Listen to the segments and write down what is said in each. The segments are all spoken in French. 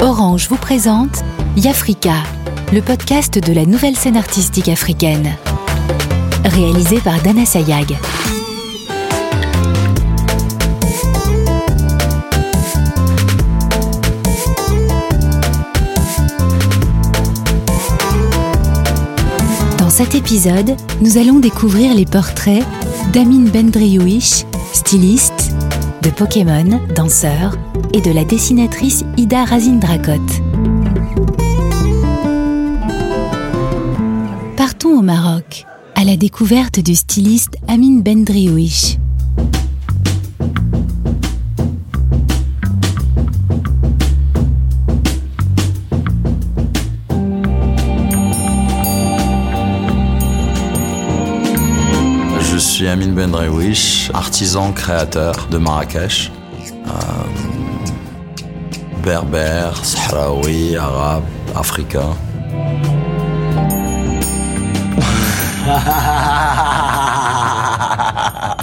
Orange vous présente Yafrika, le podcast de la nouvelle scène artistique africaine. Réalisé par Dana Sayag. Dans cet épisode, nous allons découvrir les portraits d'Amin Bendriouish, styliste, de Pokémon, danseur, et de la dessinatrice Ida Razindrakot. Partons au Maroc, à la découverte du styliste Amin Bendriouish. Suis Amin Bendriouish, artisan créateur de Marrakech. Euh, berbère, sahraoui, arabe, africain.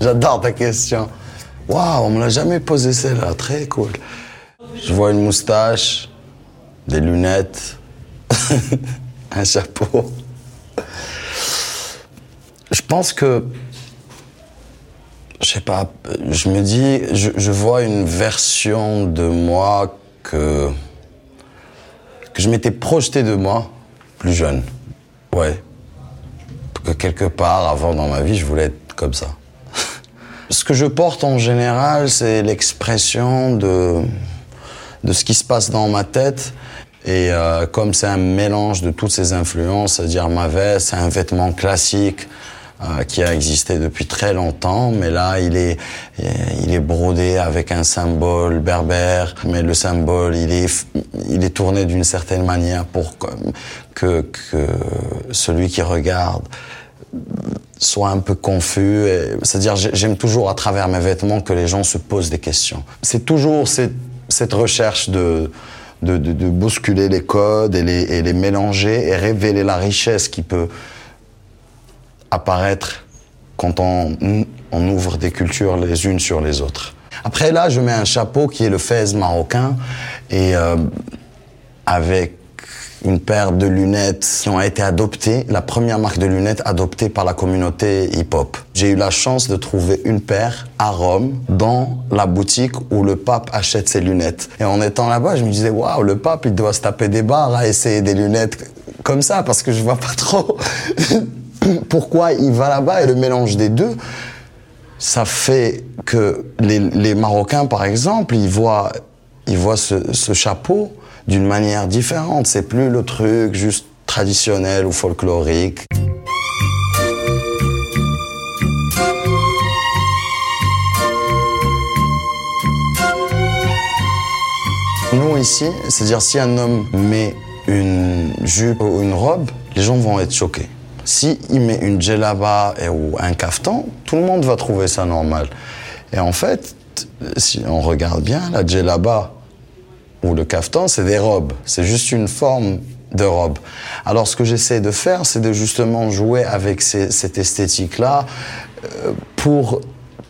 J'adore ta question. Waouh, on me l'a jamais posé celle-là, très cool. Je vois une moustache, des lunettes, un chapeau. Je pense que je sais pas, je me dis, je, vois une version de moi que, que je m'étais projeté de moi plus jeune. Ouais. Que quelque part, avant dans ma vie, je voulais être comme ça. ce que je porte en général, c'est l'expression de, de ce qui se passe dans ma tête. Et euh, comme c'est un mélange de toutes ces influences, c'est-à-dire ma veste, c'est un vêtement classique, euh, qui a existé depuis très longtemps, mais là il est il est brodé avec un symbole berbère, mais le symbole il est il est tourné d'une certaine manière pour que que celui qui regarde soit un peu confus. C'est-à-dire j'aime toujours à travers mes vêtements que les gens se posent des questions. C'est toujours cette, cette recherche de de, de, de bousculer les codes et les, et les mélanger et révéler la richesse qui peut apparaître quand on, on, ouvre des cultures les unes sur les autres. Après là, je mets un chapeau qui est le fez marocain et euh, avec une paire de lunettes qui ont été adoptées, la première marque de lunettes adoptée par la communauté hip-hop. J'ai eu la chance de trouver une paire à Rome dans la boutique où le pape achète ses lunettes. Et en étant là-bas, je me disais waouh, le pape il doit se taper des barres à essayer des lunettes comme ça parce que je vois pas trop pourquoi il va là-bas et le mélange des deux, ça fait que les, Marocains, par exemple, ils voient, ils voient ce, ce chapeau d'une manière différente. C'est plus le truc juste traditionnel ou folklorique. Nous ici, c'est-à-dire si un homme met une jupe ou une robe, les gens vont être choqués. Si il met une djellaba ou un caftan, tout le monde va trouver ça normal. Et en fait, si on regarde bien, la djellaba ou le caftan, c'est des robes. C'est juste une forme de robe. Alors ce que j'essaie de faire, c'est de justement jouer avec cette esthétique-là euh, pour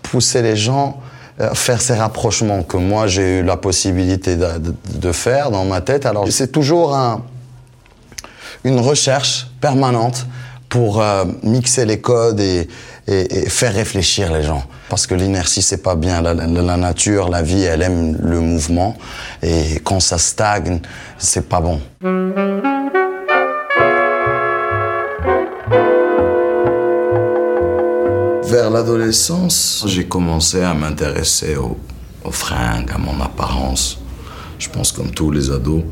pousser les gens à faire ces rapprochements que moi j'ai eu la possibilité de, faire dans ma tête. Alors c'est toujours un, une recherche permanente pour euh, mixer les codes et, faire réfléchir les gens. Parce que l'inertie, c'est pas bien. La, nature, la vie, elle aime le mouvement. Et quand ça stagne, c'est pas bon. Vers l'adolescence, j'ai commencé à m'intéresser aux, aux fringues, à mon apparence. Je pense comme tous les ados.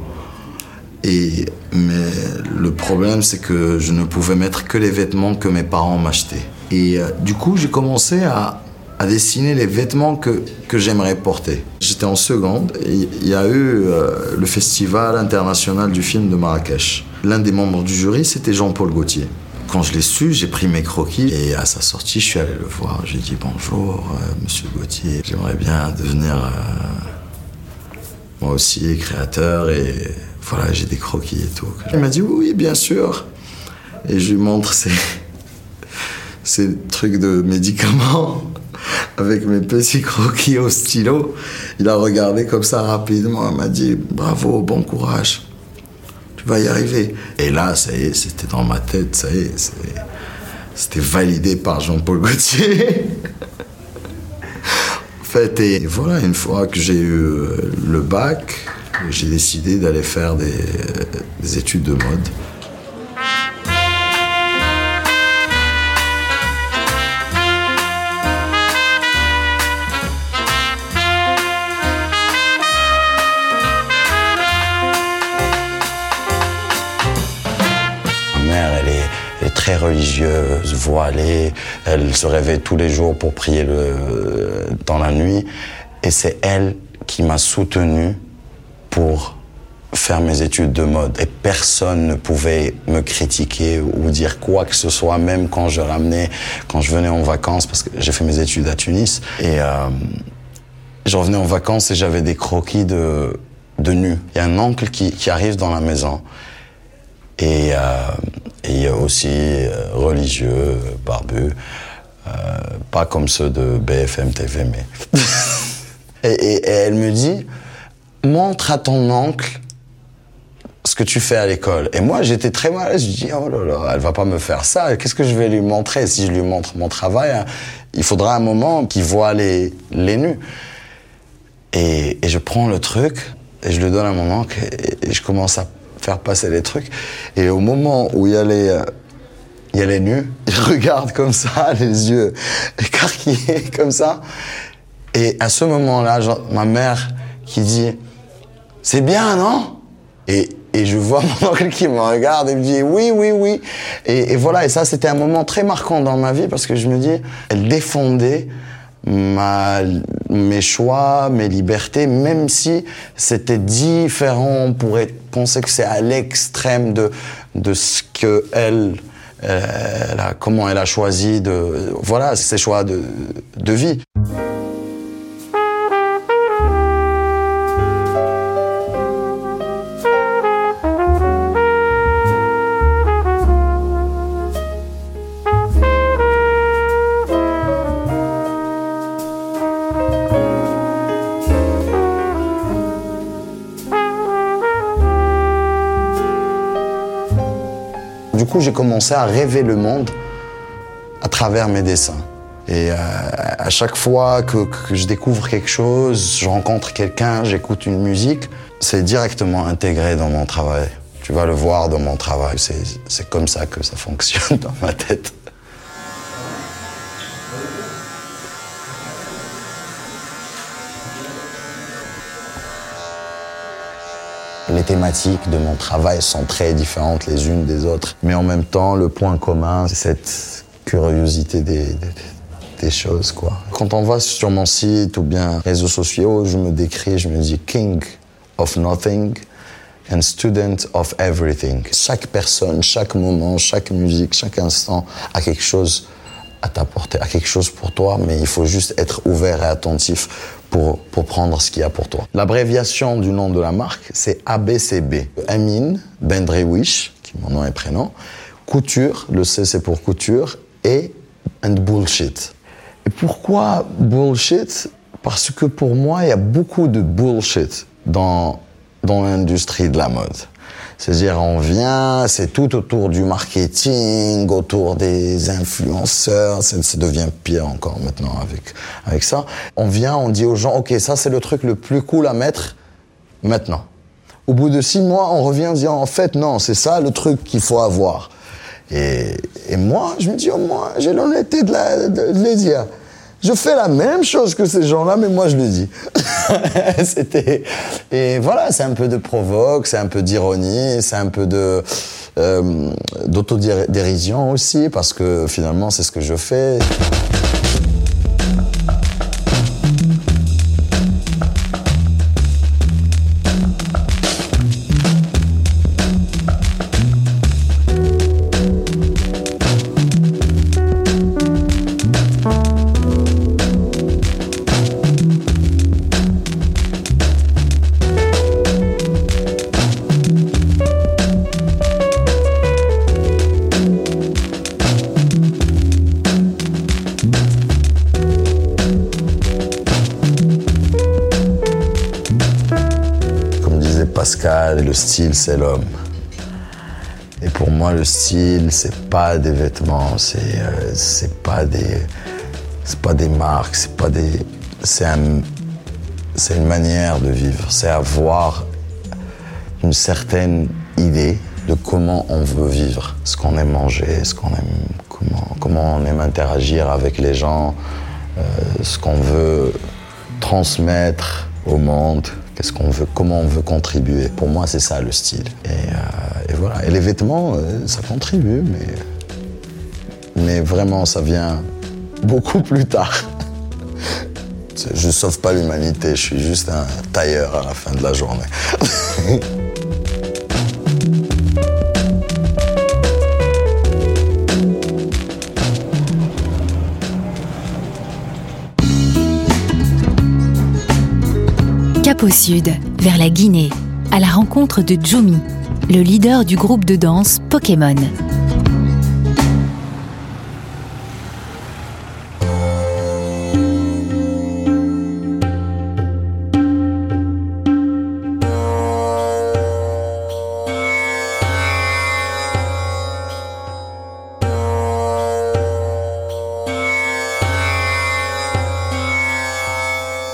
Mais le problème, c'est que je ne pouvais mettre que les vêtements que mes parents m'achetaient. Et euh, du coup, j'ai commencé à, dessiner les vêtements que, que j'aimerais porter. J'étais en seconde et il y a eu euh, le Festival international du film de Marrakech. L'un des membres du jury, c'était Jean-Paul Gaultier. Quand je l'ai su, j'ai pris mes croquis et à sa sortie, je suis allé le voir. J'ai dit bonjour, euh, monsieur Gaultier. J'aimerais bien devenir moi aussi créateur et voilà, j'ai des croquis et tout. Il m'a dit oui, bien sûr. Et je lui montre ces, ces trucs de médicaments avec mes petits croquis au stylo. Il a regardé comme ça rapidement. Il m'a dit bravo, bon courage. Tu vas y arriver. Et là, ça y est, c'était dans ma tête. Ça y est, c'était validé par Jean-Paul Gaultier. en fait, et voilà, une fois que j'ai eu le bac, j'ai décidé d'aller faire des, des études de mode. très religieuse, voilée. Elle se réveille tous les jours pour prier dans la nuit. Et c'est elle qui m'a soutenu pour faire mes études de mode. Et personne ne pouvait me critiquer ou dire quoi que ce soit, même quand je ramenais, quand je venais en vacances, parce que j'ai fait mes études à Tunis. Et euh, je revenais en vacances et j'avais des croquis de, de nu. Il y a un oncle qui, qui arrive dans la maison. Et euh, a aussi euh, religieux, barbu, euh, pas comme ceux de BFM TV, mais. et, elle me dit montre à ton oncle ce que tu fais à l'école. Et moi, j'étais très mal. Je dis, oh là là, elle va pas me faire ça. Qu'est-ce que je vais lui montrer? Si je lui montre mon travail, hein, il faudra un moment qu'il voit les, les nus. Et, et, je prends le truc et je le donne à mon oncle et je commence à faire passer les trucs. Et au moment où il y a les, il y a les nus, il regarde comme ça, les yeux écarquillés comme ça. Et à ce moment-là, ma mère qui dit C'est bien, non? Et, et, je vois mon oncle qui me regarde et me dit Oui, oui, oui. Et, et voilà, et ça, c'était un moment très marquant dans ma vie parce que je me dis Elle défendait ma, mes choix, mes libertés, même si c'était différent, on pourrait penser que c'est à l'extrême de, de ce que elle, elle a, comment elle a choisi de, voilà, ses choix de, de vie. J'ai commencé à rêver le monde à travers mes dessins. Et euh, à chaque fois que, je découvre quelque chose, je rencontre quelqu'un, j'écoute une musique, c'est directement intégré dans mon travail. Tu vas le voir dans mon travail. C'est comme ça que ça fonctionne dans ma tête. Les de mon travail sont très différentes les unes des autres. Mais en même temps, le point commun, c'est cette curiosité des, des, choses, quoi. Quand on va sur mon site ou bien réseaux sociaux, je me décris, je me dis king of nothing and student of everything. Chaque personne, chaque moment, chaque musique, chaque instant a quelque chose à t'apporter, a quelque chose pour toi, mais il faut juste être ouvert et attentif pour, pour prendre ce qu'il y a pour toi. L'abréviation du nom de la marque, c'est ABCB. Amin Bendrewish, qui est mon nom et prénom, couture, le C c'est pour couture, et and bullshit. Et pourquoi bullshit? Parce que pour moi, il y a beaucoup de bullshit dans, dans l'industrie de la mode. C'est-à-dire, on vient, c'est tout autour du marketing, autour des influenceurs. Ça, devient pire encore maintenant avec, avec ça. On vient, on dit aux gens, OK, ça, c'est le truc le plus cool à mettre maintenant. Au bout de six mois, on revient en disant, en fait, non, c'est ça le truc qu'il faut avoir. Et, et, moi, je me dis, oh, moi, j'ai l'honnêteté de, la, de, de les dire. Je fais la même chose que ces gens-là, mais moi je le dis. C'était et voilà, c'est un peu de provoque, c'est un peu d'ironie, c'est un peu de euh, d'autodérision aussi, parce que finalement c'est ce que je fais. Le style, c'est l'homme. Et pour moi, le style, c'est pas des vêtements, c'est euh, pas des marques, c'est pas des c'est un, c'est une manière de vivre, c'est avoir une certaine idée de comment on veut vivre, ce qu'on aime manger, ce qu'on aime comment comment on aime interagir avec les gens, euh, ce qu'on veut transmettre au monde, qu'est-ce qu'on veut, comment on veut contribuer. Pour moi, c'est ça le style. Et, euh, voilà. Et les vêtements, euh, ça contribue, mais mais vraiment, ça vient beaucoup plus tard. Je sauve pas l'humanité, je suis juste un tailleur à la fin de la journée. au sud, vers la Guinée, à la rencontre de Jumi, le leader du groupe de danse Pokémon.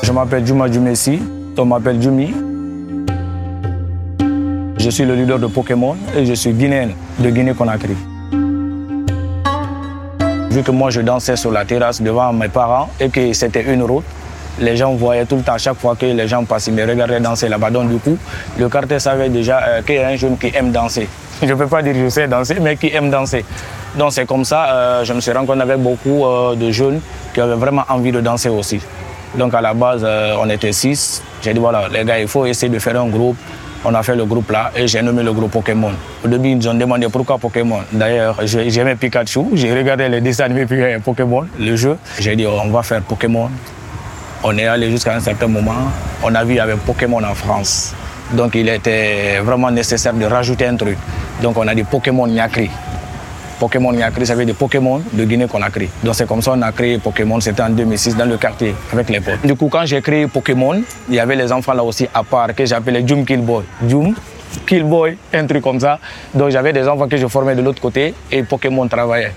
Je m'appelle Juma Jumessi, on m'appelle Jumi. Je suis le leader de Pokémon et je suis guinéen de Guinée-Conakry. Vu que moi je dansais sur la terrasse devant mes parents et que c'était une route, les gens voyaient tout le temps, chaque fois que les gens passaient, ils me regardaient danser là-bas. Donc du coup, le quartier savait déjà euh, qu'il y a un jeune qui aime danser. Je ne peux pas dire que je sais danser, mais qui aime danser. Donc c'est comme ça, euh, je me suis rencontré avec beaucoup euh, de jeunes qui avaient vraiment envie de danser aussi. Donc à la base, euh, on était six. J'ai dit voilà, les gars, il faut essayer de faire un groupe. On a fait le groupe là et j'ai nommé le groupe Pokémon. Au début, ils nous ont demandé pourquoi Pokémon. D'ailleurs, j'ai- j'aimais Pikachu. J'ai regardé les dessins animés puis, euh, Pokémon, le jeu. J'ai dit on va faire Pokémon. On est allé jusqu'à un certain moment. On a vu avec Pokémon en France. Donc il était vraiment nécessaire de rajouter un truc. Donc on a dit Pokémon Nyakri. Pokémon Nyakri, ça veut dire Pokémon de Guinée-Conakry. Donc c'est comme ça qu'on a créé Pokémon, c'était en 2006 dans le quartier avec les potes. Du coup, quand j'ai créé Pokémon, il y avait les enfants là aussi à part que j'appelais Jum Killboy. Jum Killboy, un truc comme ça. Donc j'avais des enfants que je formais de l'autre côté et Pokémon travaillait.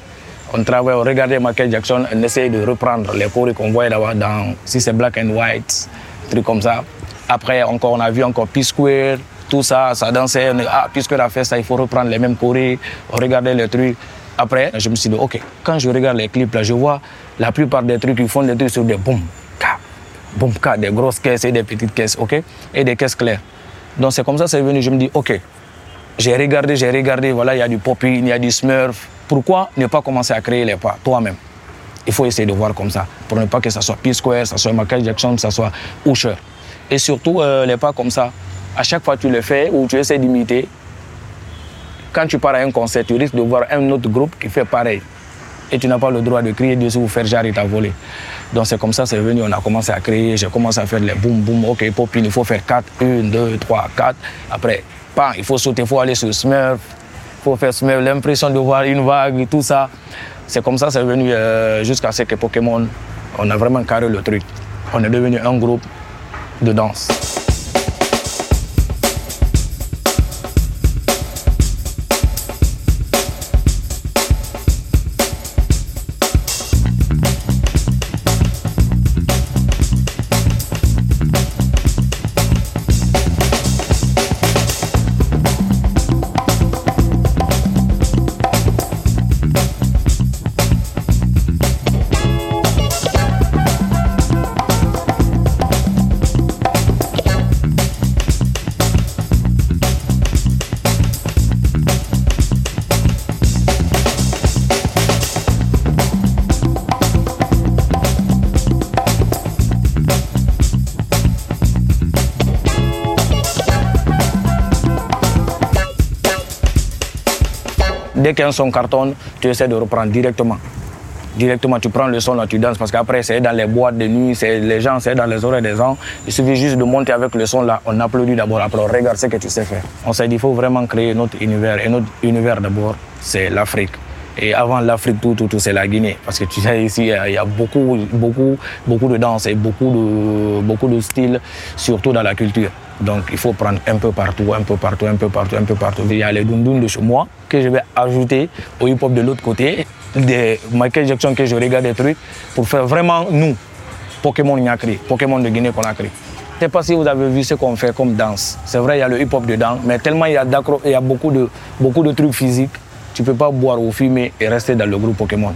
On travaillait, on regardait Michael Jackson, on essayait de reprendre les chorégraphies qu'on voyait là-bas dans, si c'est Black and White, trucs comme ça. Après, encore, on a vu encore P-Square, tout ça, ça dansait. On ah, P-Square a fait ça, il faut reprendre les mêmes chorés. On regardait les trucs. Après, je me suis dit, OK, quand je regarde les clips là, je vois la plupart des trucs, ils font des trucs sur des boum, ka, boum, ka, des grosses caisses et des petites caisses, OK, et des caisses claires. Donc c'est comme ça, c'est venu, je me dis, OK, j'ai regardé, j'ai regardé, voilà, il y a du Poppy, il y a du Smurf. Pourquoi ne pas commencer à créer les pas toi-même? Il faut essayer de voir comme ça, pour ne pas que ça soit P-Square, ça soit Michael Jackson, ça soit Usher. Et surtout, euh, les pas comme ça, à chaque fois que tu le fais ou tu essaies d'imiter, quand tu pars à un concert, tu risques de voir un autre groupe qui fait pareil. Et tu n'as pas le droit de crier dessus ou faire il t'a volé. Donc c'est comme ça, c'est venu, on a commencé à créer, j'ai commencé à faire les boum boum, ok, Poppy, il faut faire 4, 1, 2, 3, 4. Après, il faut sauter, il faut aller sur Smurf, il faut faire Smurf, l'impression de voir une vague et tout ça. C'est comme ça, c'est venu euh, jusqu'à ce que Pokémon, on a vraiment carré le truc. On est devenu un groupe de danse. Dès qu'un son cartonne, tu essaies de reprendre directement. Directement, tu prends le son là, tu danses parce qu'après, c'est dans les boîtes de nuit, c'est les gens, c'est dans les oreilles des gens. Il suffit juste de monter avec le son là, on applaudit d'abord, après on regarde ce que tu sais faire. On s'est dit, il faut vraiment créer notre univers. Et notre univers d'abord, c'est l'Afrique. Et avant l'Afrique, tout, tout, tout c'est la Guinée. Parce que tu sais, ici, il y a beaucoup, beaucoup, beaucoup de danse et beaucoup de, beaucoup de styles, surtout dans la culture. Donc il faut prendre un peu partout, un peu partout, un peu partout, un peu partout. Il y a les dundun de chez moi que je vais ajouter au hip-hop de l'autre côté, des Michael Jackson que je regarde des trucs pour faire vraiment nous, Pokémon Nyakri, Pokémon de Guinée qu'on a créé. Je ne sais pas si vous avez vu ce qu'on fait comme danse. C'est vrai, il y a le hip-hop dedans, mais tellement il y a, il y a beaucoup, de, beaucoup de trucs physiques tu ne peux pas boire ou fumer et rester dans le groupe Pokémon.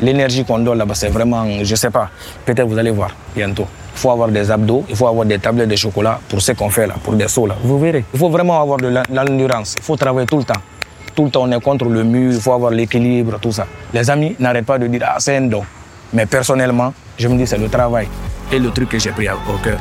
L'énergie qu'on donne là-bas, c'est vraiment, je ne sais pas, peut-être vous allez voir bientôt. Il faut avoir des abdos, il faut avoir des tablettes de chocolat pour ce qu'on fait là, pour des sauts là. Vous verrez. Il faut vraiment avoir de l'endurance. Il faut travailler tout le temps. Tout le temps, on est contre le mur, il faut avoir l'équilibre, tout ça. Les amis n'arrêtent pas de dire, ah, c'est un don. Mais personnellement, je me dis, c'est le travail et le truc que j'ai pris au cœur.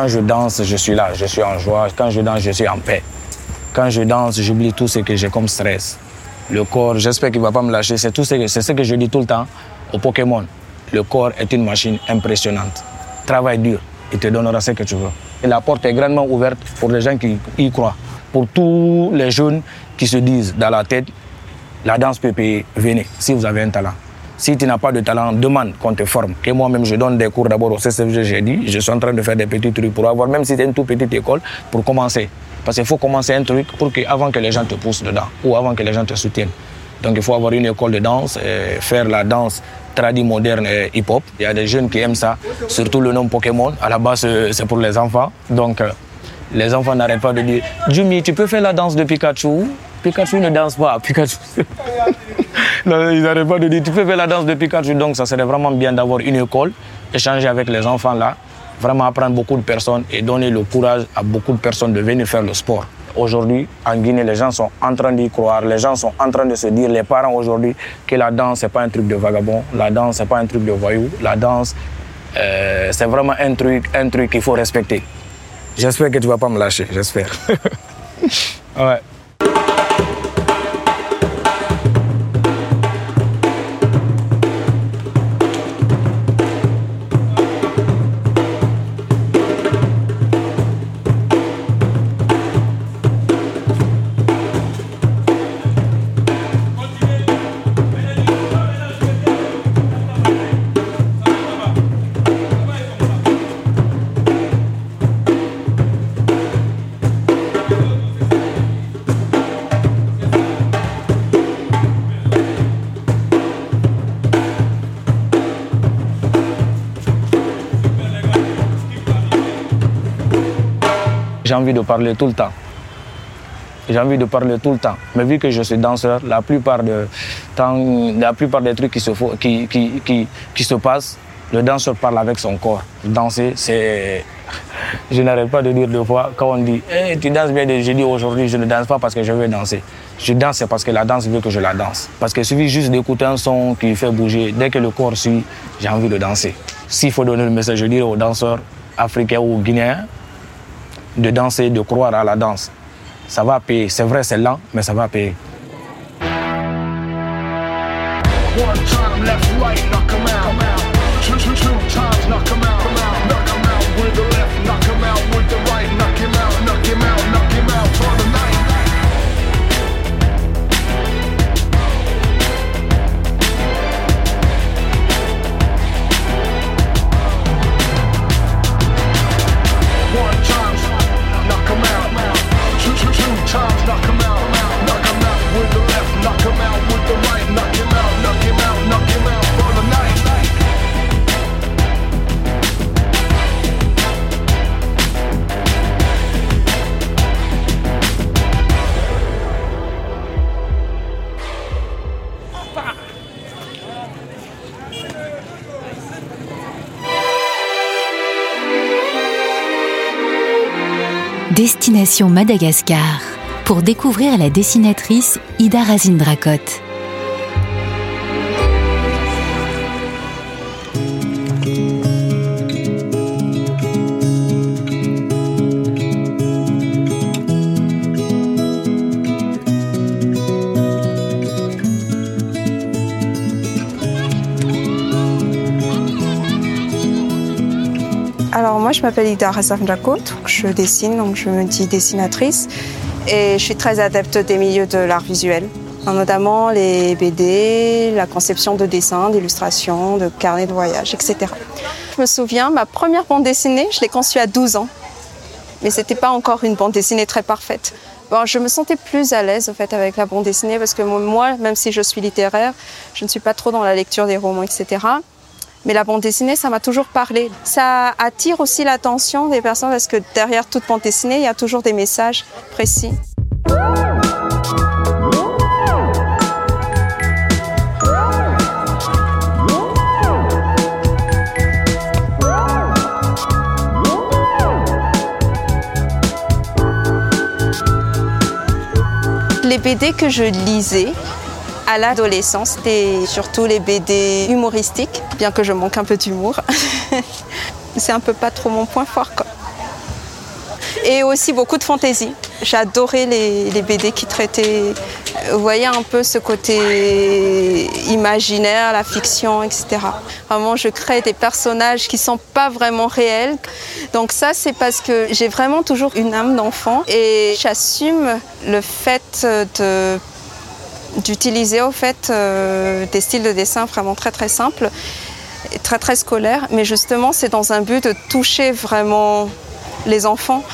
Quand je danse, je suis là, je suis en joie. Quand je danse, je suis en paix. Quand je danse, j'oublie tout ce que j'ai comme stress. Le corps, j'espère qu'il ne va pas me lâcher. C'est ce ce que je dis tout le temps au Pokémon. Le corps est une machine impressionnante. Travaille dur, il te donnera ce que tu veux. Et la porte est grandement ouverte pour les gens qui y croient. Pour tous les jeunes qui se disent dans la tête, la danse peut payer, venez, si vous avez un talent. Si tu n'as pas de talent, demande qu'on te forme. Et moi-même, je donne des cours d'abord au CCFG, j'ai dit. Je suis en train de faire des petits trucs pour avoir, même si c'est une toute petite école, pour commencer. Parce qu'il faut commencer un truc pour que, avant que les gens te poussent dedans ou avant que les gens te soutiennent. Donc il faut avoir une école de danse, et faire la danse tradie moderne et hip-hop. Il y a des jeunes qui aiment ça, surtout le nom Pokémon. À la base, c'est pour les enfants. Donc euh, les enfants n'arrêtent pas de dire Jumi, tu peux faire la danse de Pikachu? Pikachu ne danse pas. Pikachu. ils n'arrêtent pas de dire tu peux faire la danse de Pikachu. Donc ça serait vraiment bien d'avoir une école, échanger avec les enfants là, vraiment apprendre beaucoup de personnes et donner le courage à beaucoup de personnes de venir faire le sport. Aujourd'hui, en Guinée, les gens sont en train d'y croire. Les gens sont en train de se dire, les parents aujourd'hui, que la danse, ce n'est pas un truc de vagabond. La danse, ce n'est pas un truc de voyou. La danse, euh, c'est vraiment un truc, un truc qu'il faut respecter. J'espère que tu ne vas pas me lâcher, j'espère. ouais. J'ai envie de parler tout le temps. J'ai envie de parler tout le temps. Mais vu que je suis danseur, la plupart, de, la plupart des trucs qui se, qui, qui, qui, se passent, le danseur parle avec son corps. Danser, c'est. Je n'arrête pas de dire deux fois, quand on dit hey, Tu danses bien, je dis aujourd'hui, je ne danse pas parce que je veux danser. Je danse parce que la danse veut que je la danse. Parce qu'il suffit juste d'écouter un son qui fait bouger. Dès que le corps suit, j'ai envie de danser. S'il faut donner le message, je dis aux danseurs africains ou guinéens de danser, de croire à la danse. Ça va payer. C'est vrai, c'est lent, mais ça va payer. Madagascar pour découvrir la dessinatrice Ida Razindrakot. Je m'appelle Ida Razindrakot, je dessine, donc je me dis dessinatrice et je suis très adepte des milieux de l'art visuel, notamment les BD, la conception de dessins, d'illustrations, de carnets de voyage, etc. Je me souviens, ma première bande dessinée, je l'ai conçue à 12 ans, mais c'était pas encore une bande dessinée très parfaite. Je me sentais plus à l'aise en fait avec la bande dessinée parce que moi, même si je suis littéraire, je ne suis pas trop dans la lecture des romans, etc. Mais la bande dessinée, ça m'a toujours parlé. Ça attire aussi l'attention des personnes parce que derrière toute bande dessinée, il y a toujours des messages précis. Les BD que je lisais, à l'adolescence, c'était surtout les BD humoristiques, bien que je manque un peu d'humour. C'est un peu pas trop mon point fort. Quoi. Et aussi beaucoup de fantaisie. J'adorais les, les, BD qui traitaient, vous voyez, un peu ce côté imaginaire, la fiction, etc. Vraiment, je crée des personnages qui sont pas vraiment réels. Donc ça, c'est parce que j'ai vraiment toujours une âme d'enfant et j'assume le fait de d'utiliser au fait euh, des styles de dessin vraiment très très simples, très très scolaires, mais justement c'est dans un but de toucher vraiment les enfants.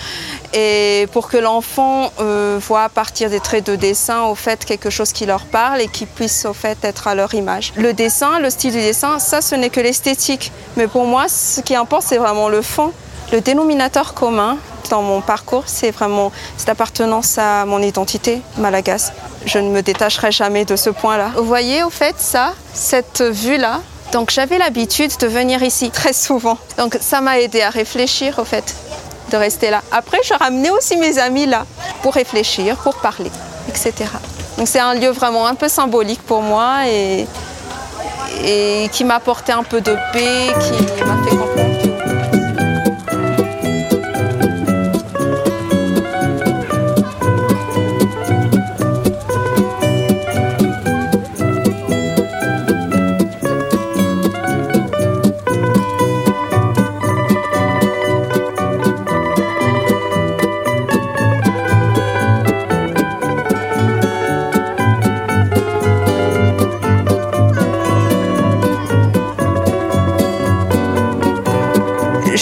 Et pour que l'enfant euh, voit à partir des traits de dessin au fait quelque chose qui leur parle et qui puisse au fait être à leur image. Le dessin, le style du dessin, ça ce n'est que l'esthétique, mais pour moi ce qui importe c'est vraiment le fond, le dénominateur commun dans mon parcours, c'est vraiment cette appartenance à mon identité malagasy. Je ne me détacherai jamais de ce point-là. Vous voyez, au fait, ça, cette vue-là, donc j'avais l'habitude de venir ici très souvent. Donc ça m'a aidé à réfléchir, au fait, de rester là. Après, je ramenais aussi mes amis là pour réfléchir, pour parler, etc. Donc c'est un lieu vraiment un peu symbolique pour moi et, et qui m'a apporté un peu de paix, qui m'a fait comprendre.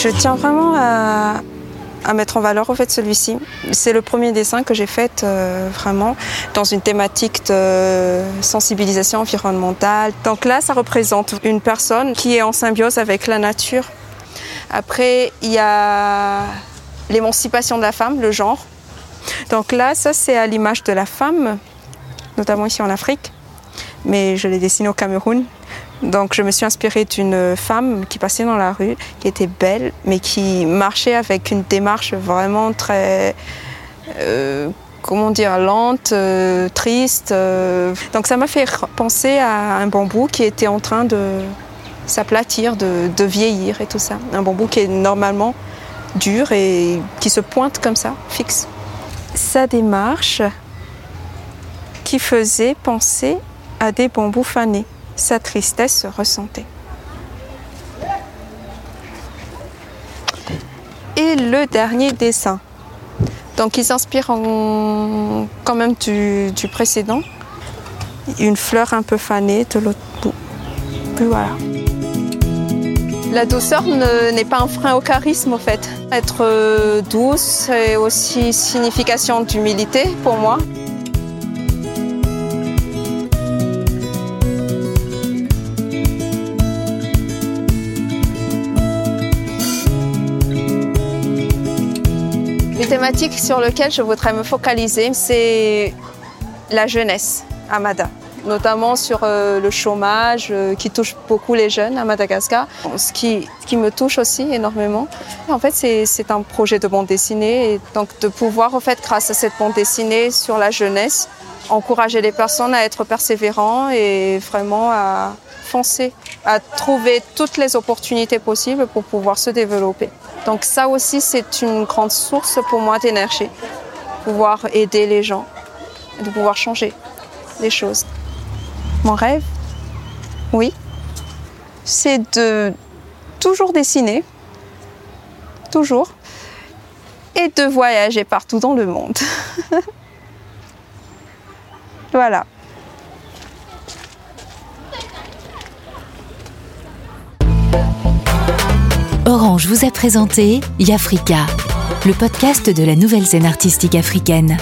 Je tiens vraiment à, mettre en valeur fait celui-ci. C'est le premier dessin que j'ai fait euh, vraiment dans une thématique de sensibilisation environnementale. Donc là, ça représente une personne qui est en symbiose avec la nature. Après, il y a l'émancipation de la femme, le genre. Donc là, ça c'est à l'image de la femme, notamment ici en Afrique, mais je l'ai dessiné au Cameroun. Donc je me suis inspirée d'une femme qui passait dans la rue, qui était belle, mais qui marchait avec une démarche vraiment très, euh, comment dire, lente, euh, triste. Euh. Donc ça m'a fait penser à un bambou qui était en train de s'aplatir, de, de, vieillir et tout ça. Un bambou qui est normalement dur et qui se pointe comme ça, fixe. Sa démarche qui faisait penser à des bambous fanés sa tristesse se ressentait. Et le dernier dessin. Donc il s'inspire quand même du, précédent. Une fleur un peu fanée de l'autre bout. Voilà. La douceur n'est pas un frein au charisme en fait. Être douce, c'est aussi signification d'humilité pour moi. Les thématiques sur lesquelles je voudrais me focaliser, c'est la jeunesse à Mada. notamment sur euh, le chômage euh, qui touche beaucoup les jeunes à Madagascar, ce qui, me touche aussi énormément. En fait, c'est un projet de bande dessinée donc de pouvoir, en fait, grâce à cette bande dessinée sur la jeunesse, encourager les personnes à être persévérants et vraiment à à trouver toutes les opportunités possibles pour pouvoir se développer. Donc ça aussi, c'est une grande source pour moi d'énergie, pouvoir aider les gens, de pouvoir changer les choses. Mon rêve, oui, c'est de toujours dessiner, toujours, et de voyager partout dans le monde. voilà. Orange vous a présenté Yafrika, le podcast de la nouvelle scène artistique africaine.